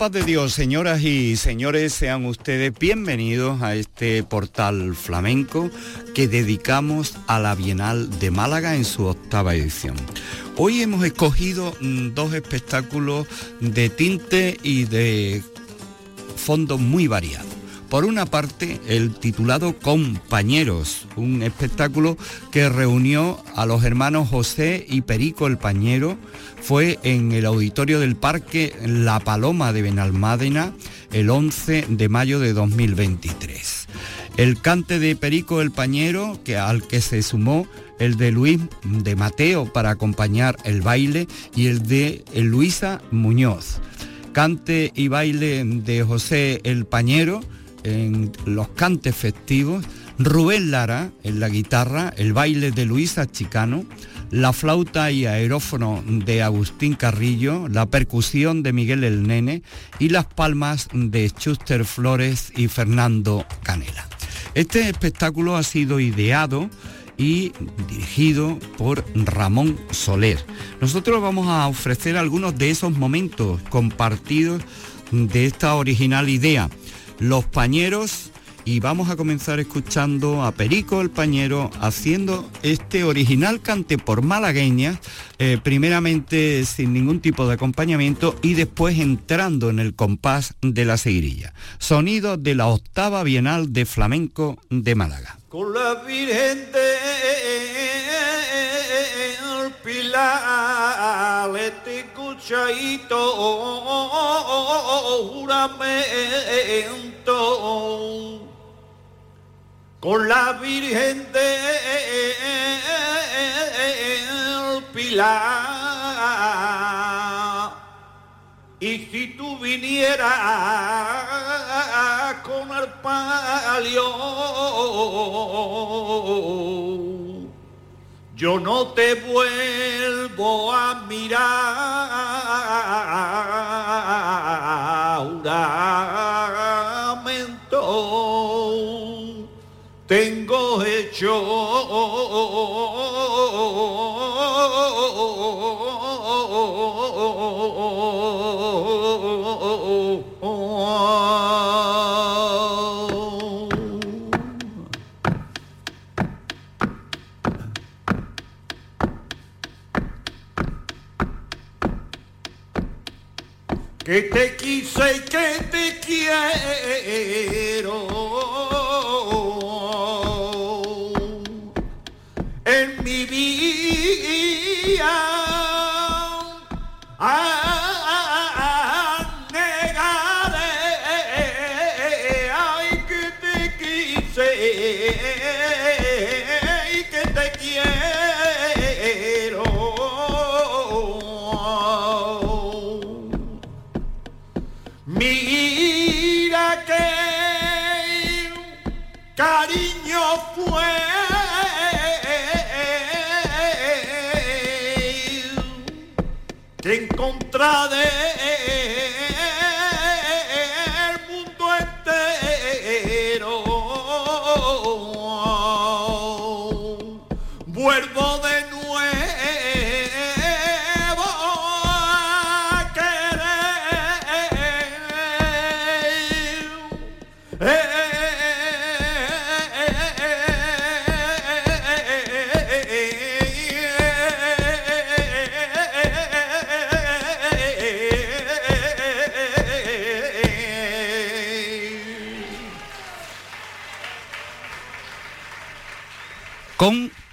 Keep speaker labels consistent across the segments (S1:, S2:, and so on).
S1: paz de Dios, señoras y señores, sean ustedes bienvenidos a este portal flamenco que dedicamos a la Bienal de Málaga en su octava edición. Hoy hemos escogido mm, dos espectáculos de tinte y de fondo muy variados. Por una parte, el titulado Compañeros, un espectáculo que reunió a los hermanos José y Perico el Pañero, fue en el auditorio del Parque La Paloma de Benalmádena el 11 de mayo de 2023. El cante de Perico el Pañero, que al que se sumó el de Luis de Mateo para acompañar el baile y el de Luisa Muñoz. Cante y baile de José el Pañero, en los cantes festivos, Rubén Lara en la guitarra, el baile de Luisa Chicano, la flauta y aerófono de Agustín Carrillo, la percusión de Miguel el Nene y las palmas de Chuster Flores y Fernando Canela. Este espectáculo ha sido ideado y dirigido por Ramón Soler. Nosotros vamos a ofrecer algunos de esos momentos compartidos de esta original idea los Pañeros y vamos a comenzar escuchando a Perico el Pañero haciendo este original cante por malagueña, eh, primeramente sin ningún tipo de acompañamiento y después entrando en el compás de la seguirilla. Sonido de la octava Bienal de Flamenco de Málaga.
S2: Con la escuchadito juramento con la Virgen de Pilar. Y si tú vinieras con el palio, yo no te vuelvo a mirar. tengo hecho que te quise y que te quiero. entrada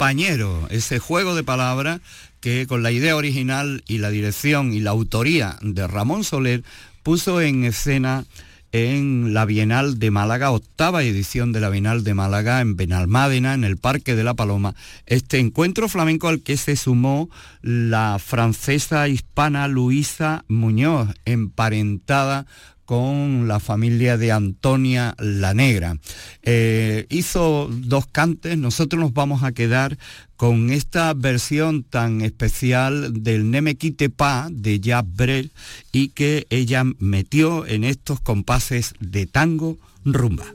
S1: Compañero, ese juego de palabras que con la idea original y la dirección y la autoría de Ramón Soler puso en escena en la Bienal de Málaga, octava edición de la Bienal de Málaga en Benalmádena, en el Parque de la Paloma, este encuentro flamenco al que se sumó la francesa hispana Luisa Muñoz, emparentada con la familia de Antonia la Negra. Eh, hizo dos cantes, nosotros nos vamos a quedar con esta versión tan especial del Nemequite Pa de Jab Brel y que ella metió en estos compases de tango rumba.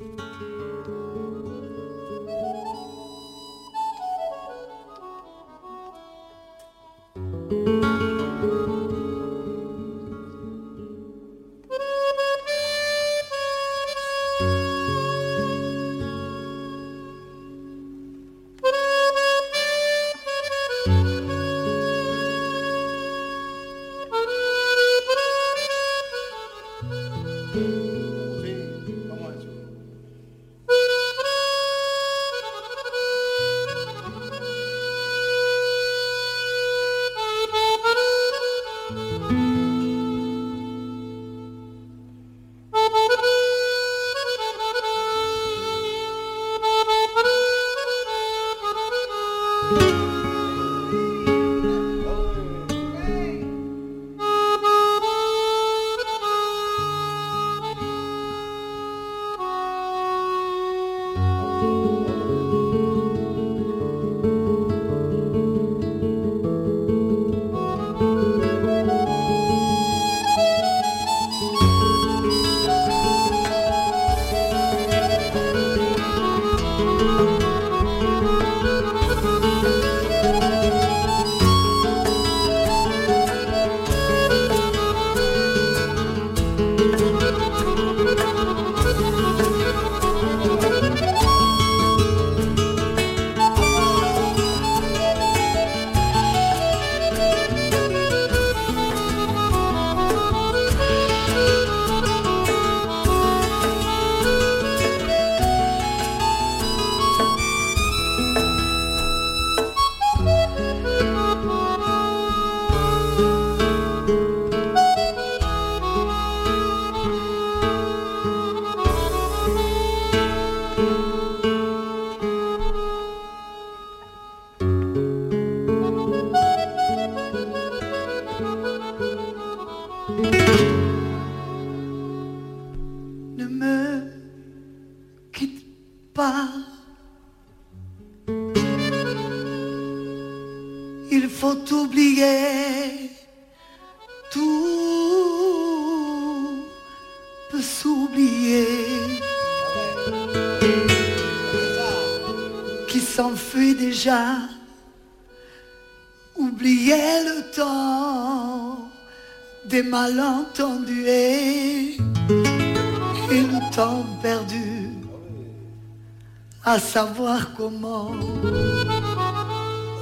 S3: Savoir comment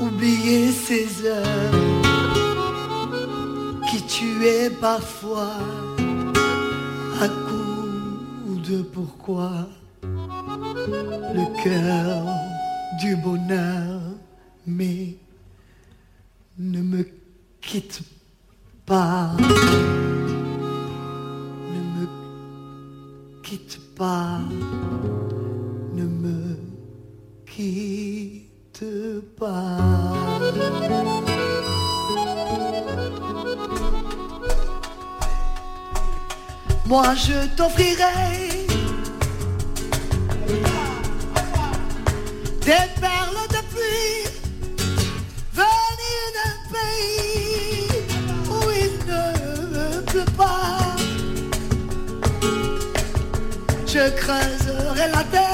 S3: oublier ces heures qui tuaient parfois à coup de pourquoi. Le cœur du bonheur mais ne me quitte pas. Ne me quitte pas, Moi je t'offrirai des perles de pluie venues d'un pays pas. Je creuserai la terre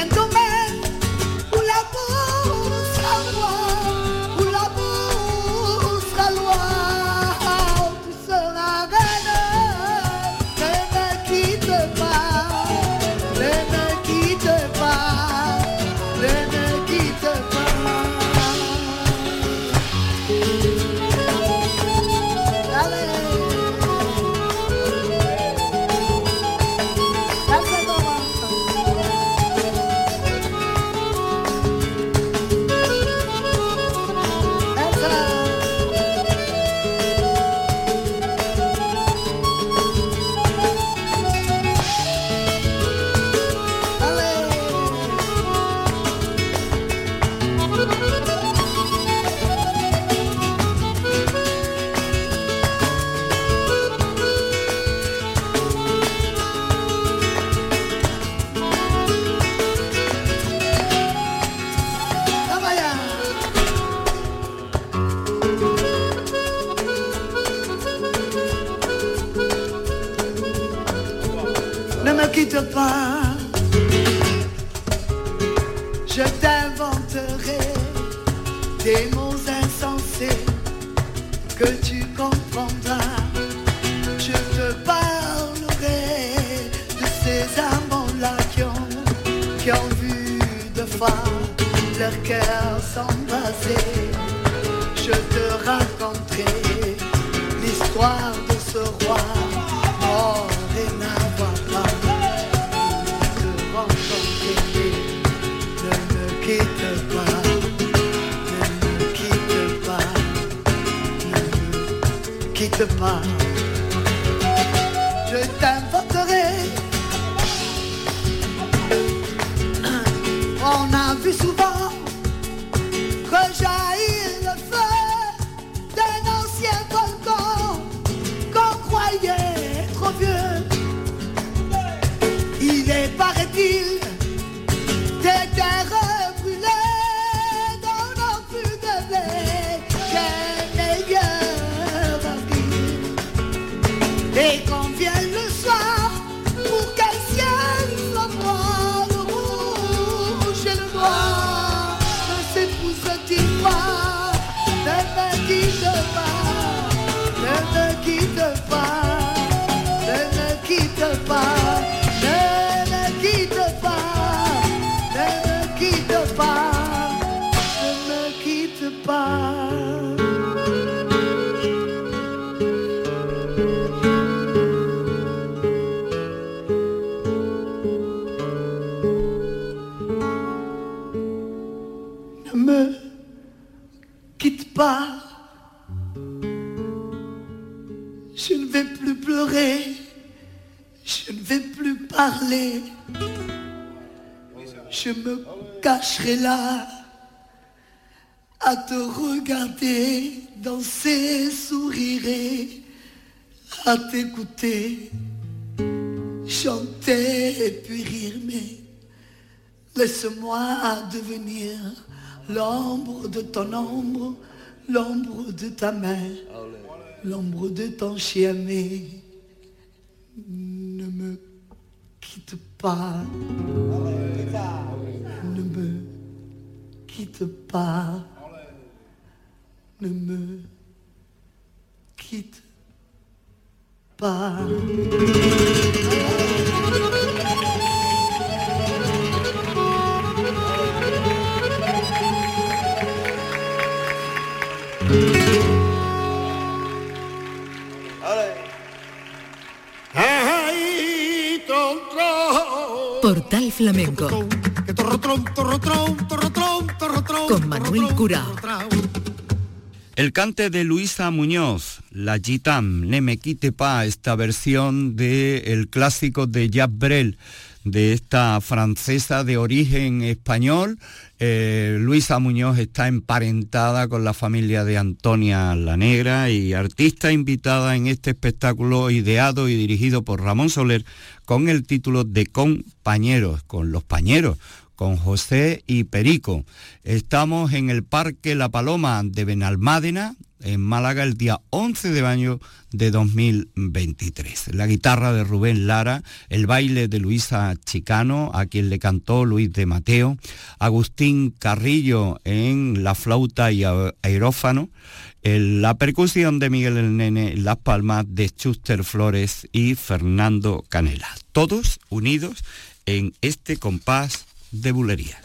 S3: ferai un pas. Je t'inventerai des mots insensés que tu comprendras. Je te parlerai de ces amants-là qui ont, qui ont vu de fois leur cœur s'embraser. Je te raconterai l'histoire cacherai là à te regarder danser, sourire, à t'écouter, chanter et puis rire. Mais Laisse-moi devenir l'ombre de ton ombre, l'ombre de ta main, l'ombre de ton chien aimé. Ne me quitte pas. Quitte pas. Ne me quitte pas.
S4: Portal Flamenco Con Manuel Curao.
S1: El cante de Luisa Muñoz, La Gitam, Ne me quite pa, esta versión del clásico de Jacques Brel, de esta francesa de origen español. Eh, Luisa Muñoz está emparentada con la familia de Antonia la Negra y artista invitada en este espectáculo ideado y dirigido por Ramón Soler con el título de Compañeros, con los pañeros con José y Perico. Estamos en el Parque La Paloma de Benalmádena, en Málaga, el día 11 de mayo de 2023. La guitarra de Rubén Lara, el baile de Luisa Chicano, a quien le cantó Luis de Mateo, Agustín Carrillo en la flauta y aerófano, la percusión de Miguel el Nene, las palmas de Chuster Flores y Fernando Canela. Todos unidos en este compás de bulería.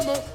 S2: Y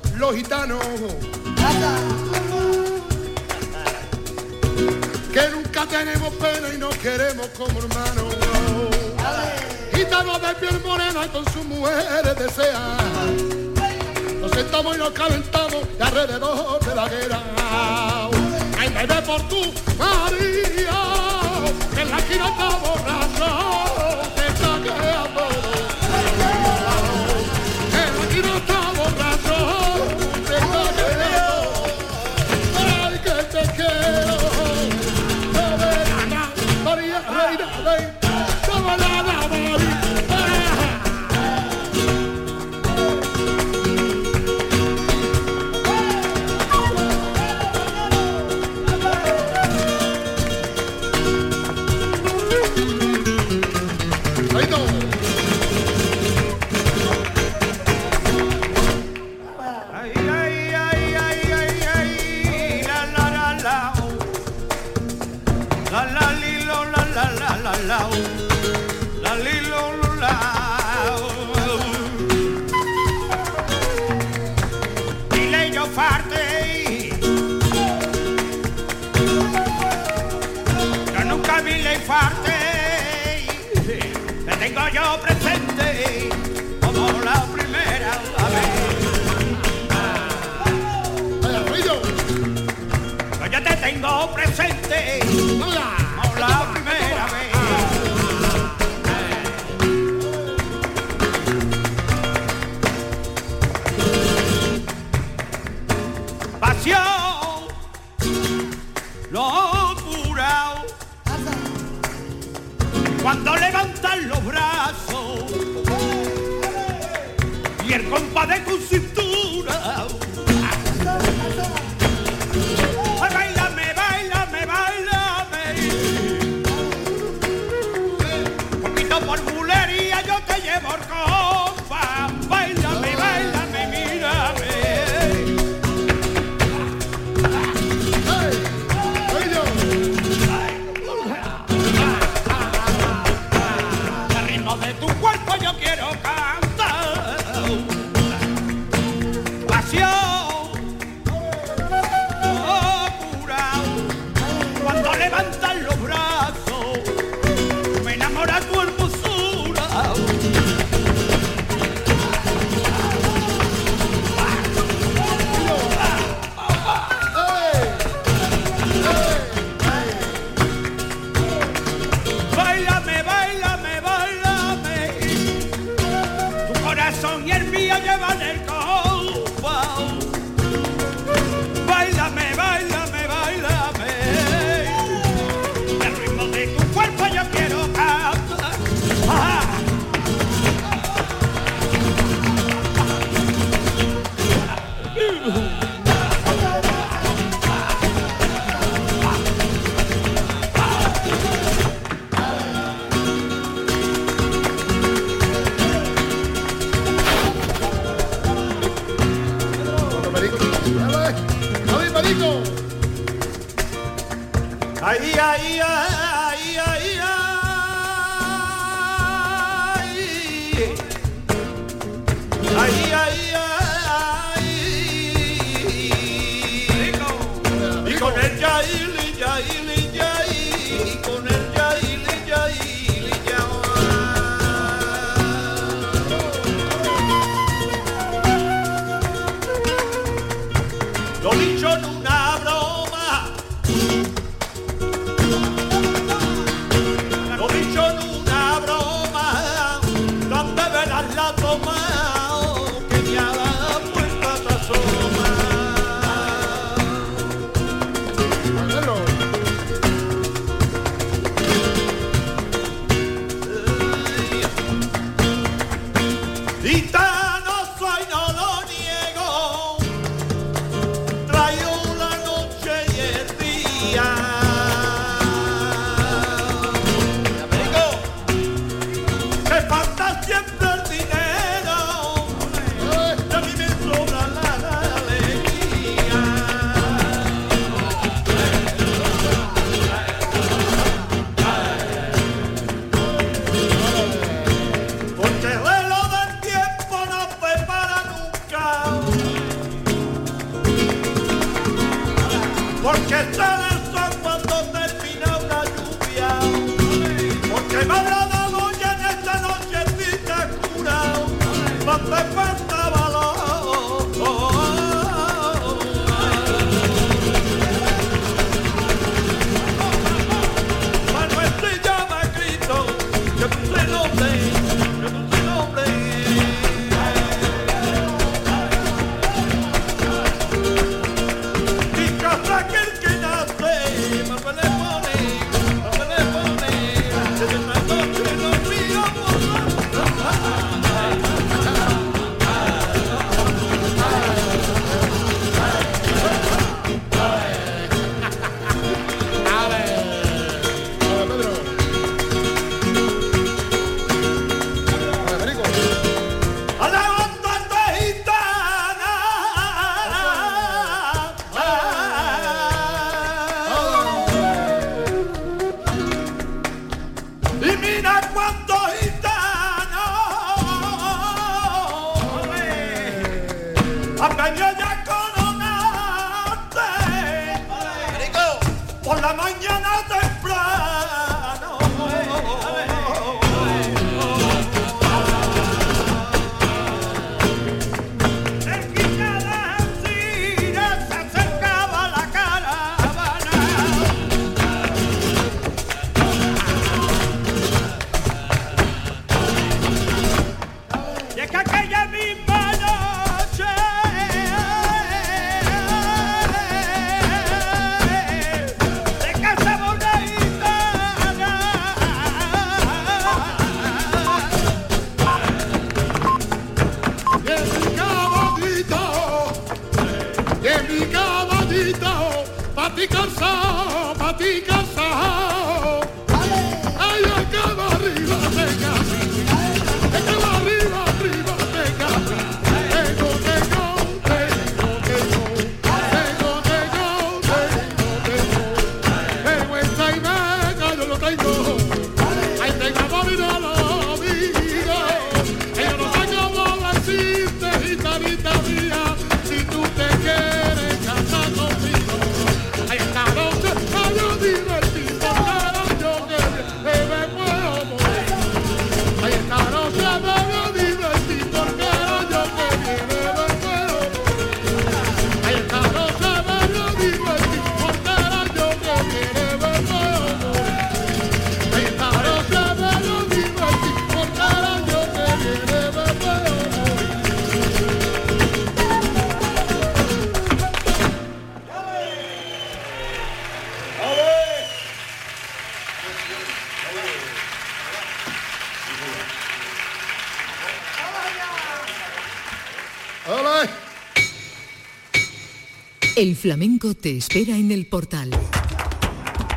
S4: El flamenco te espera en el portal.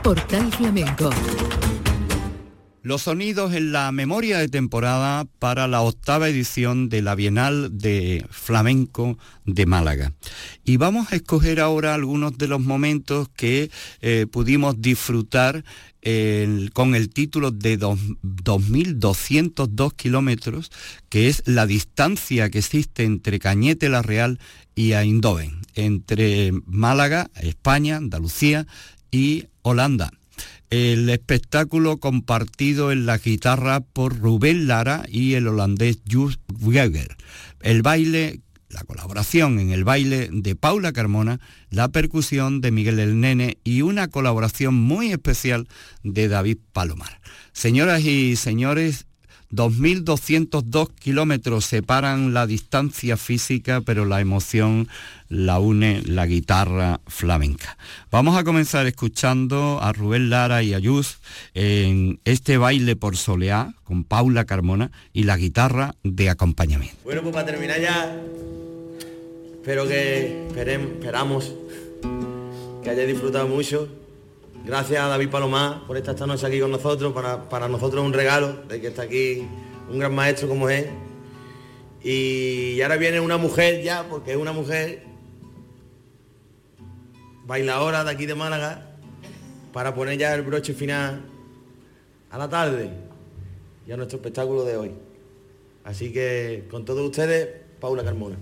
S4: Portal Flamenco.
S1: Los sonidos en la memoria de temporada para la octava edición de la Bienal de Flamenco de Málaga. Y vamos a escoger ahora algunos de los momentos que eh, pudimos disfrutar con el título de 2.202 kilómetros, que es la distancia que existe entre Cañete la Real y Eindhoven, entre Málaga, España, Andalucía y Holanda el espectáculo compartido en la guitarra por Rubén Lara y el holandés Jus Weger. El baile, la colaboración en el baile de Paula Carmona, la percusión de Miguel el Nene y una colaboración muy especial de David Palomar. Señoras y señores, 2.202 kilómetros separan la distancia física, pero la emoción la une la guitarra flamenca. Vamos a comenzar escuchando a Rubén Lara y a Yus en este baile por soleá con Paula Carmona y la guitarra de acompañamiento.
S5: Bueno, pues para terminar ya, espero que esperamos que hayáis disfrutado mucho Gracias a David Palomar por estar esta noche aquí con nosotros. Para, para nosotros es un regalo de que está aquí un gran maestro como es. Y ahora viene una mujer ya, porque es una mujer bailadora de aquí de Málaga, para poner ya el broche final a la tarde y a nuestro espectáculo de hoy. Así que con todos ustedes, Paula Carmona.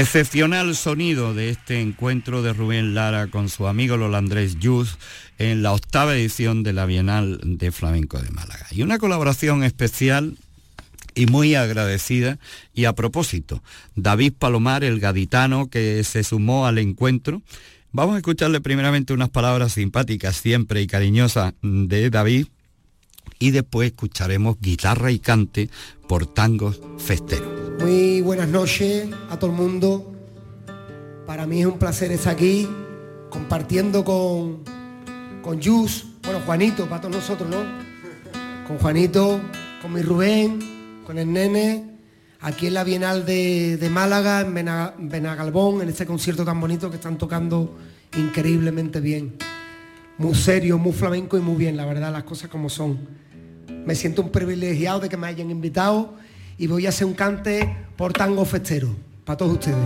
S1: Excepcional sonido de este encuentro de Rubén Lara con su amigo Lolandrés Yuz en la octava edición de la Bienal de Flamenco de Málaga. Y una colaboración especial y muy agradecida. Y a propósito, David Palomar, el gaditano que se sumó al encuentro, vamos a escucharle primeramente unas palabras simpáticas siempre y cariñosas de David y después escucharemos guitarra y cante por tangos festeros.
S5: Muy buenas noches a todo el mundo. Para mí es un placer estar aquí compartiendo con, con bueno, Juanito, para todos nosotros, ¿no? Con Juanito, con mi Rubén, con el nene, aquí en la Bienal de, Málaga, en Benagalbón, en este concierto tan bonito que están tocando increíblemente bien. Muy serio, muy flamenco y muy bien, la verdad, las cosas como son. Me siento un privilegiado de que me hayan invitado y voy a hacer un cante por tango festero, para todos ustedes.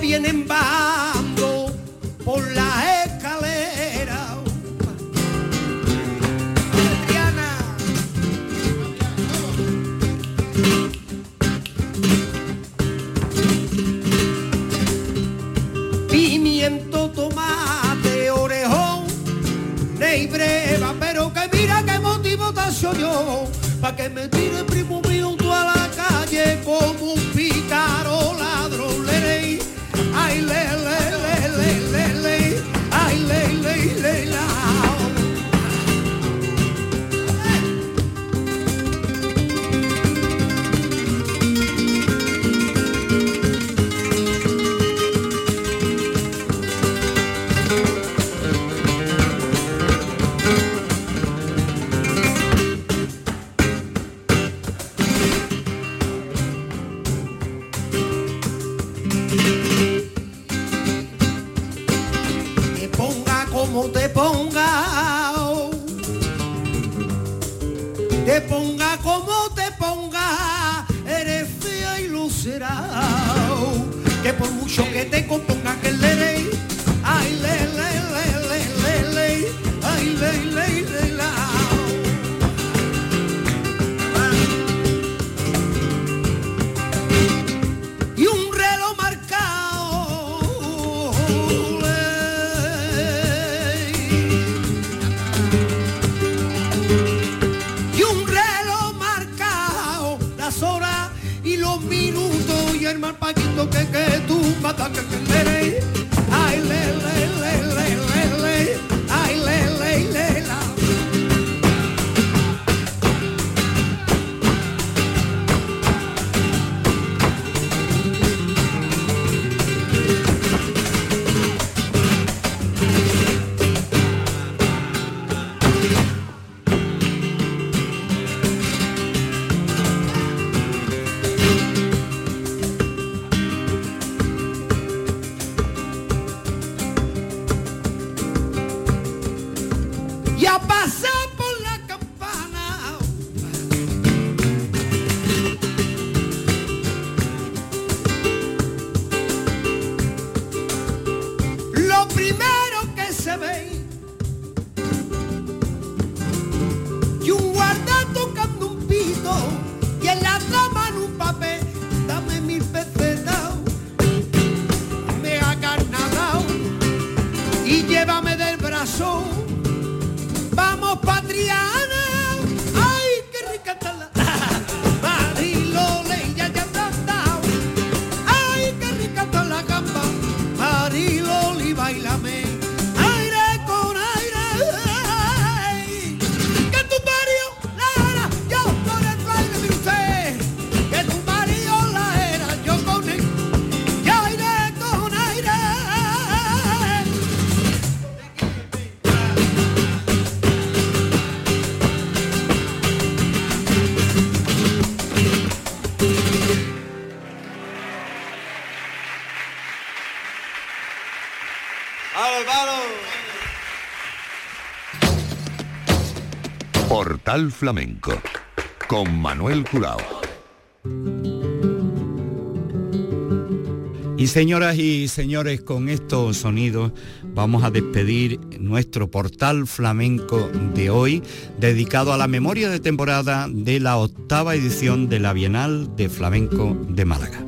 S5: vienen bajando por la escalera. Adriana. Pimiento, tomate, orejón, ney breva, pero que mira qué motivo te yo, pa' que me tire y los minutos y el mal paquito que que tú mata que que le ay le le le le le. Ay le le le
S6: Portal Flamenco con Manuel Curao.
S1: Y señoras y señores, con estos sonidos vamos a despedir nuestro portal flamenco de hoy, dedicado a la memoria de temporada de la octava edición de la Bienal de Flamenco de Málaga.